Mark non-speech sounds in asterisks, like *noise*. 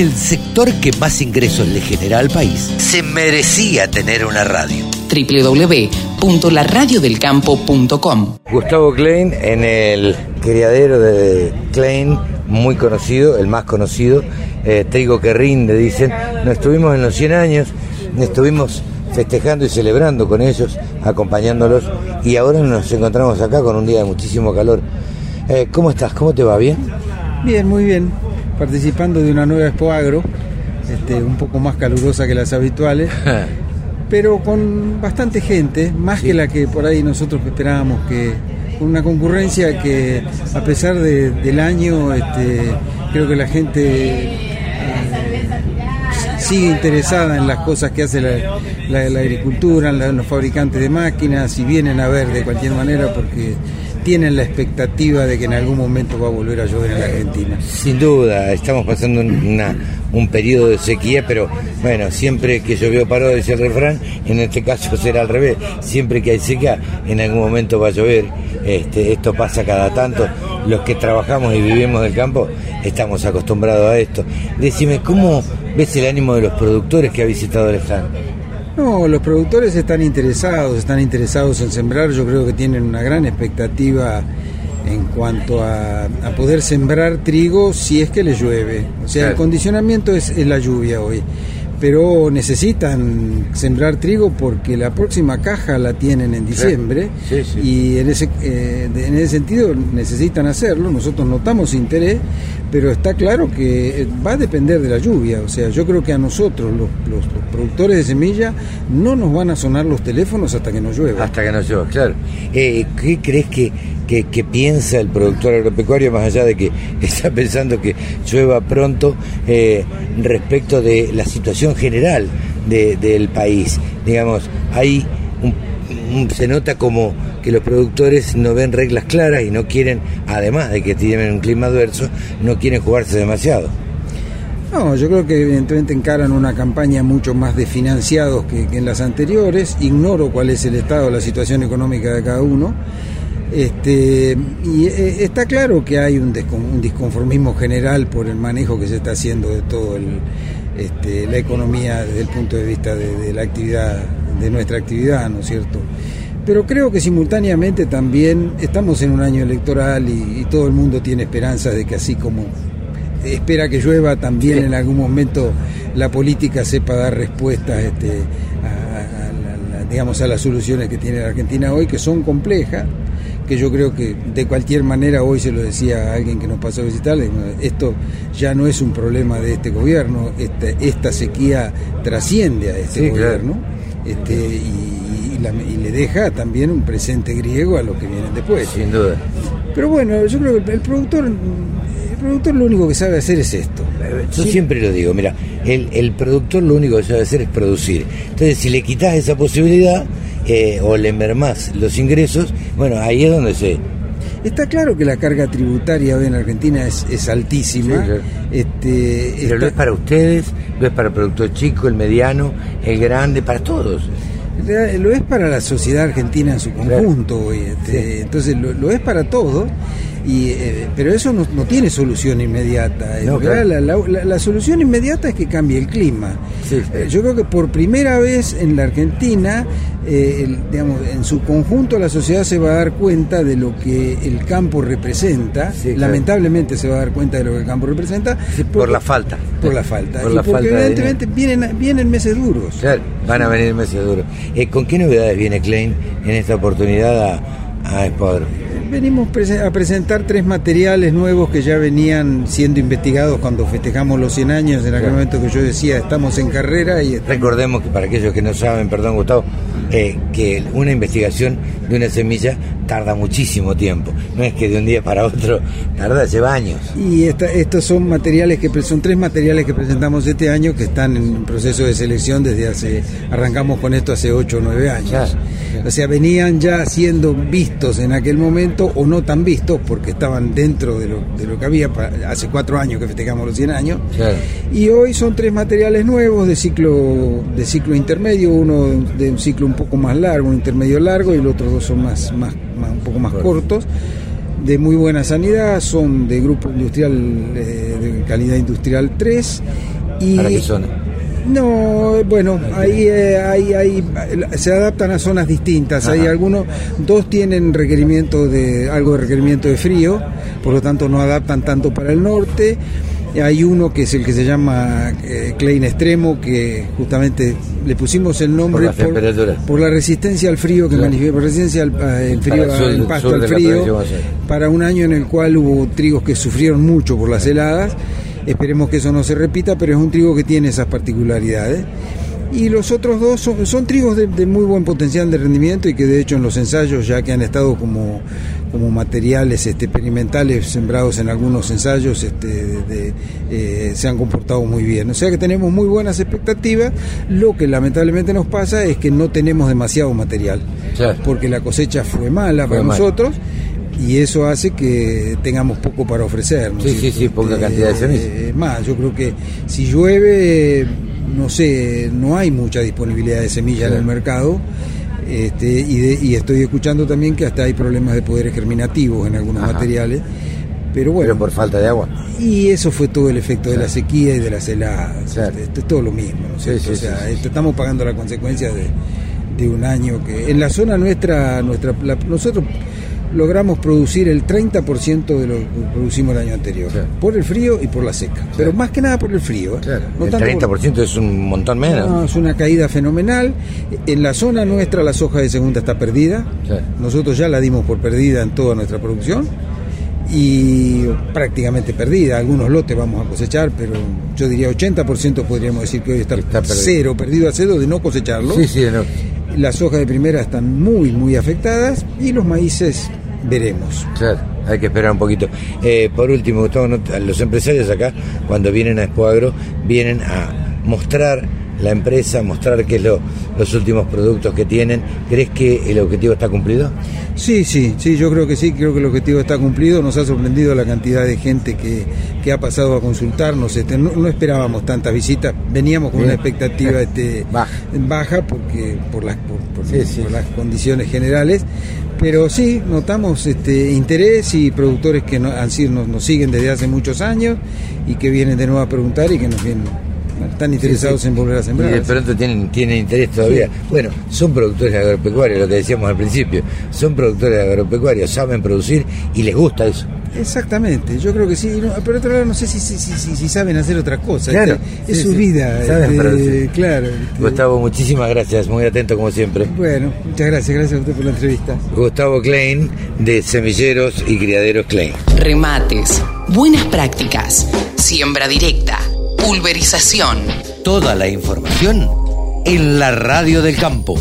el sector que más ingresos le genera al país se merecía tener una radio. www.laradiodelcampo.com Gustavo Klein en el criadero de Klein, muy conocido, el más conocido, eh, Trigo que rinde, dicen. Nos estuvimos en los 100 años, estuvimos festejando y celebrando con ellos, acompañándolos, y ahora nos encontramos acá con un día de muchísimo calor. Eh, ¿Cómo estás? ¿Cómo te va? ¿Bien? Bien, muy bien. Participando de una nueva Expo Agro, este, un poco más calurosa que las habituales, *laughs* pero con bastante gente, más que la que por ahí nosotros esperábamos, que con una concurrencia que a pesar de- del año, este, creo que la gente eh, sigue interesada en las cosas que hace la, la- la agricultura, la- los fabricantes de máquinas y vienen a ver de cualquier manera porque tienen la expectativa de que en algún momento va a volver a llover en la Argentina. Sin duda, estamos pasando un, periodo de sequía, pero bueno, siempre que llovió paró, dice el refrán, en este caso *laughs* será al revés, siempre que hay seca, en algún momento va a llover, este, esto pasa cada tanto, los que trabajamos y vivimos del campo estamos acostumbrados a esto. Decime, ¿cómo ves el ánimo de los productores que ha visitado el stand? No, los productores están interesados, están interesados en sembrar, yo creo que tienen una gran expectativa en cuanto a, a poder sembrar trigo si es que les llueve. O sea, el condicionamiento es, es la lluvia hoy. Pero necesitan sembrar trigo porque la próxima caja la tienen en diciembre Sí, sí. y en ese, eh, en ese sentido necesitan hacerlo. Nosotros notamos interés, pero está claro que eh, va a depender de la lluvia. O sea, yo creo que a nosotros, los, los- los productores de semilla, no nos van a sonar los teléfonos hasta que no llueva. Hasta que no llueva, claro. Eh, ¿Qué crees que, que, piensa el productor agropecuario, más allá de que *laughs* está pensando que llueva pronto, eh, respecto de la situación general de- del país? Digamos, hay un- un- se nota como que los productores no ven reglas claras y no quieren, además de que tienen un clima adverso, no quieren jugarse demasiado. No, yo creo que evidentemente encaran una campaña mucho más de financiados que en las anteriores. Ignoro cuál es el estado, la situación económica de cada uno. Este, y eh, está claro que hay un, disconformismo general por el manejo que se está haciendo de todo el, este, la economía desde el punto de vista de, de la actividad, de nuestra actividad, ¿no es cierto? Pero creo que simultáneamente también estamos en un año electoral y, y todo el mundo tiene esperanzas de que así como espera que llueva también en algún momento la política sepa dar respuestas este, a, a digamos a las soluciones que tiene la Argentina hoy que son complejas que yo creo que de cualquier manera hoy se lo decía a alguien que nos pasó a visitar esto ya no es un problema de este gobierno este, esta sequía trasciende a este Sí, claro. gobierno este, y, y la- y le deja también un presente griego a los que vienen después Sin duda. pero bueno, yo creo que el productor, el productor lo único que sabe hacer es esto. Yo Sí. siempre lo digo, mira, el, el productor lo único que sabe hacer es producir. Entonces, si le quitas esa posibilidad eh, o le mermás los ingresos, bueno, ahí es donde se... Está claro que la carga tributaria hoy en Argentina es, es altísima. Sí, claro. este, Pero está- lo es para ustedes, lo es para el productor chico, el mediano, el grande, para todos. Lo es para la sociedad argentina en su conjunto hoy, este, entonces lo, lo es para todos, y, eh, pero eso no, no tiene solución inmediata. No, claro. la, la- la solución inmediata es que cambie el clima. Sí, sí. Eh, Yo creo que por primera vez en la Argentina, eh, el- digamos, en su conjunto la sociedad se va a dar cuenta de lo que el campo representa. Sí, claro. Lamentablemente se va a dar cuenta de lo que el campo representa. Por la falta. Por la falta. Por y porque falta de evidentemente vienen, vienen meses duros. Claro, van a venir meses duros. Eh, ¿Con qué novedades viene Klein en esta oportunidad a, a Espadro? Venimos a presentar tres materiales nuevos que ya venían siendo investigados cuando festejamos los 100 años, en aquel momento que yo decía estamos en carrera y estamos- Recordemos que para aquellos que no saben, perdón Gustavo, eh, que una investigación de una semilla tarda muchísimo tiempo. No es que de un día para otro, tarda, lleva años. Y esta- estos son materiales que son tres materiales que presentamos este año que están en proceso de selección desde hace arrancamos con esto hace 8 o 9 años. Claro, claro. O sea, venían ya siendo vistos en aquel momento o no tan vistos porque estaban dentro de lo, de lo que había hace cuatro años que festejamos los 100 años. Claro. Y hoy son tres materiales nuevos de ciclo de ciclo intermedio, uno de un ciclo un poco más largo, un intermedio largo y los otros dos son más, poco más cortos. de muy buena sanidad, son de grupo industrial eh, de calidad industrial 3 y ¿Para qué zona? no, bueno, ahí, eh, ahí, ahí, se adaptan a zonas distintas. Hay algunos, dos tienen requerimiento de algo de requerimiento de frío, por lo tanto no adaptan tanto para el norte. Hay uno que es el que se llama eh, Klein Extremo, que justamente le pusimos el nombre Por las temperaturas. por la resistencia al frío que Claro. manifiesta, por resistencia al, frío, Para el sur- al pasto la frío, para un año en el cual hubo trigos que sufrieron mucho por las heladas. Esperemos que eso no se repita, pero es un trigo que tiene esas particularidades. Y los otros dos son, son trigos de, de muy buen potencial de rendimiento y que de hecho en los ensayos, ya que han estado como, como materiales este, experimentales sembrados en algunos ensayos, este, de- de, eh, se han comportado muy bien. O sea que tenemos muy buenas expectativas. Lo que lamentablemente nos pasa es que no tenemos demasiado material, Claro. porque la cosecha fue mala Fue para nosotros y eso hace que tengamos poco para ofrecer. ¿no Sí, sí, sí, poca cantidad de semillas. Es más, yo creo que si llueve, no sé, no hay mucha disponibilidad de semilla en el mercado. Este, y, de- y estoy escuchando también que hasta hay problemas de poderes germinativos en algunos Ajá. materiales. Pero bueno, Pero por falta de agua. y eso fue todo el efecto de la sequía y de las heladas. Claro. Este, Esto es todo lo mismo. ¿no es Sí, sí, o sea, sí, sí. esto- estamos pagando la consecuencia de, de un año que en la zona nuestra, nuestra la- nosotros logramos producir el 30% de lo que producimos el año anterior, Claro. por el frío y por la seca, pero más que nada por el frío. ¿eh? No el tanto por- 30% es un montón menos. no, es una caída fenomenal. En la zona nuestra la soja de segunda está perdida. Nosotros ya la dimos por perdida en toda nuestra producción y prácticamente perdida. Algunos lotes vamos a cosechar, pero yo diría 80% podríamos decir que hoy está, Está perdido. cero, perdido a cero de no cosecharlo. Sí, sí, no. Las hojas de primera están muy, muy afectadas y los maíces veremos. Claro, hay que esperar un poquito. Eh, por último, Gustavo, los empresarios acá, cuando vienen a Expoagro, vienen a mostrar la empresa, mostrar qué es lo, los últimos productos que tienen. ¿Crees que el objetivo está cumplido? Sí, sí, sí, yo creo que sí, creo que el objetivo está cumplido. Nos ha sorprendido la cantidad de gente que, que ha pasado a consultarnos. Este, no, no esperábamos tantas visitas, veníamos con Bien. una expectativa este, *laughs* Baja. baja porque por las, por, por- Sí, sí. por las condiciones generales. Pero sí, notamos este interés y productores que no- han sido, nos, nos siguen desde hace muchos años y que vienen de nuevo a preguntar y que nos vienen, están interesados Sí, sí. en volver a Y sembrar. de pronto tienen, tienen interés todavía. Bueno, son productores agropecuarios, lo que decíamos al principio. Son productores agropecuarios, saben producir y les gusta eso. Exactamente, yo creo que sí. No, por otro lado, no sé si, si, si, si- si saben hacer otra cosa. Claro, este, es sí, su sí. vida. Saben este, producir. claro. este, Gustavo, muchísimas gracias, muy atento como siempre. Bueno, muchas gracias, gracias a usted por la entrevista. Gustavo Klein, de Semilleros y Criaderos Klein. Remates, buenas prácticas, siembra directa, pulverización. Toda la información en la radio del campo.